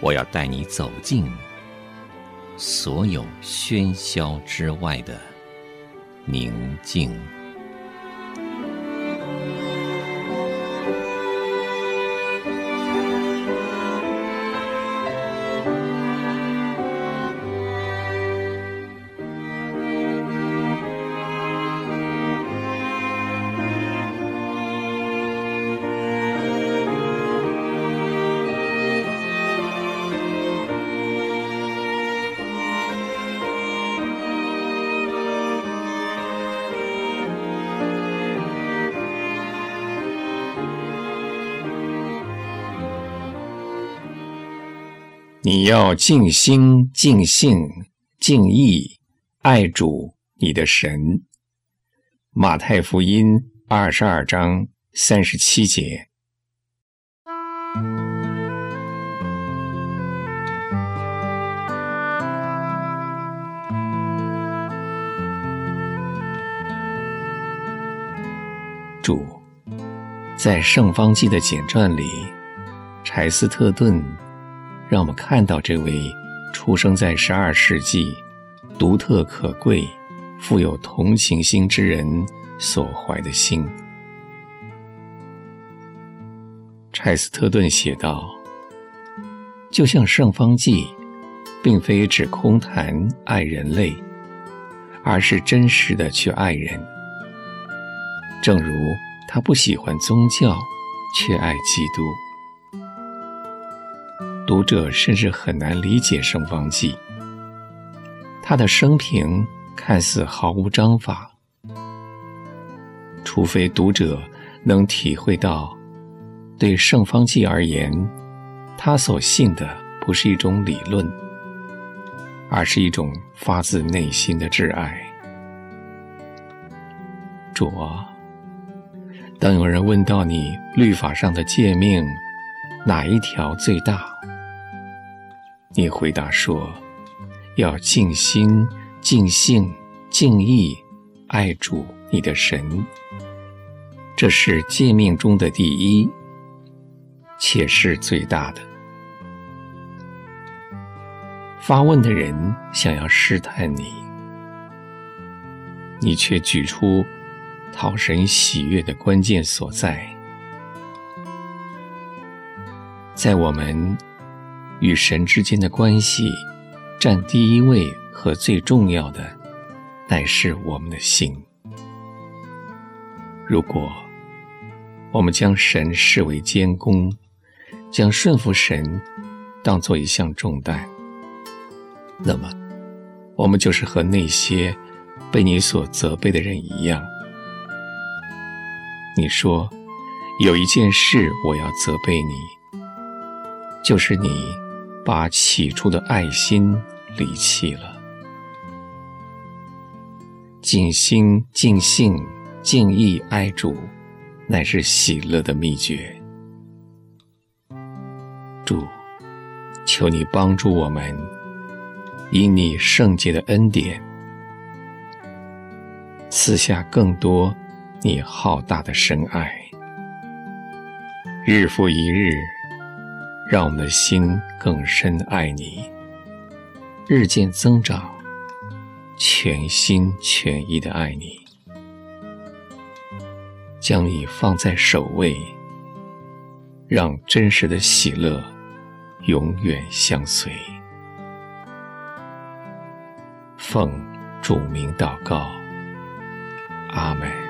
我要带你走进所有喧嚣之外的宁静。你要尽心、尽性、尽意爱主你的神。马太福音二十二章三十七节。主在圣方济的简传里，柴斯特顿。让我们看到这位出生在十二世纪、独特可贵、富有同情心之人所怀的心。柴斯特顿写道：“就像圣方济，并非只空谈爱人类，而是真实的去爱人。正如他不喜欢宗教，却爱基督。”读者甚至很难理解圣方济，他的生平看似毫无章法，除非读者能体会到，对圣方济而言，他所信的不是一种理论，而是一种发自内心的挚爱。主啊，当有人问到你律法上的诫命，哪一条最大？你回答说：“要尽心、尽性、尽意爱主你的神，这是诫命中的第一，且是最大的。”发问的人想要试探你，你却举出讨神喜悦的关键所在，在我们。与神之间的关系，占第一位和最重要的，乃是我们的心。如果我们将神视为监工，将顺服神当做一项重担，那么我们就是和那些被你所责备的人一样。你说有一件事我要责备你，就是你。把起初的爱心离弃了，尽心、尽性、尽意爱主，乃是喜乐的秘诀。主，求你帮助我们，以你圣洁的恩典，赐下更多你浩大的深爱，日复一日。让我们的心更深爱你，日渐增长，全心全意的爱你，将你放在首位，让真实的喜乐永远相随。奉主名祷告，阿门。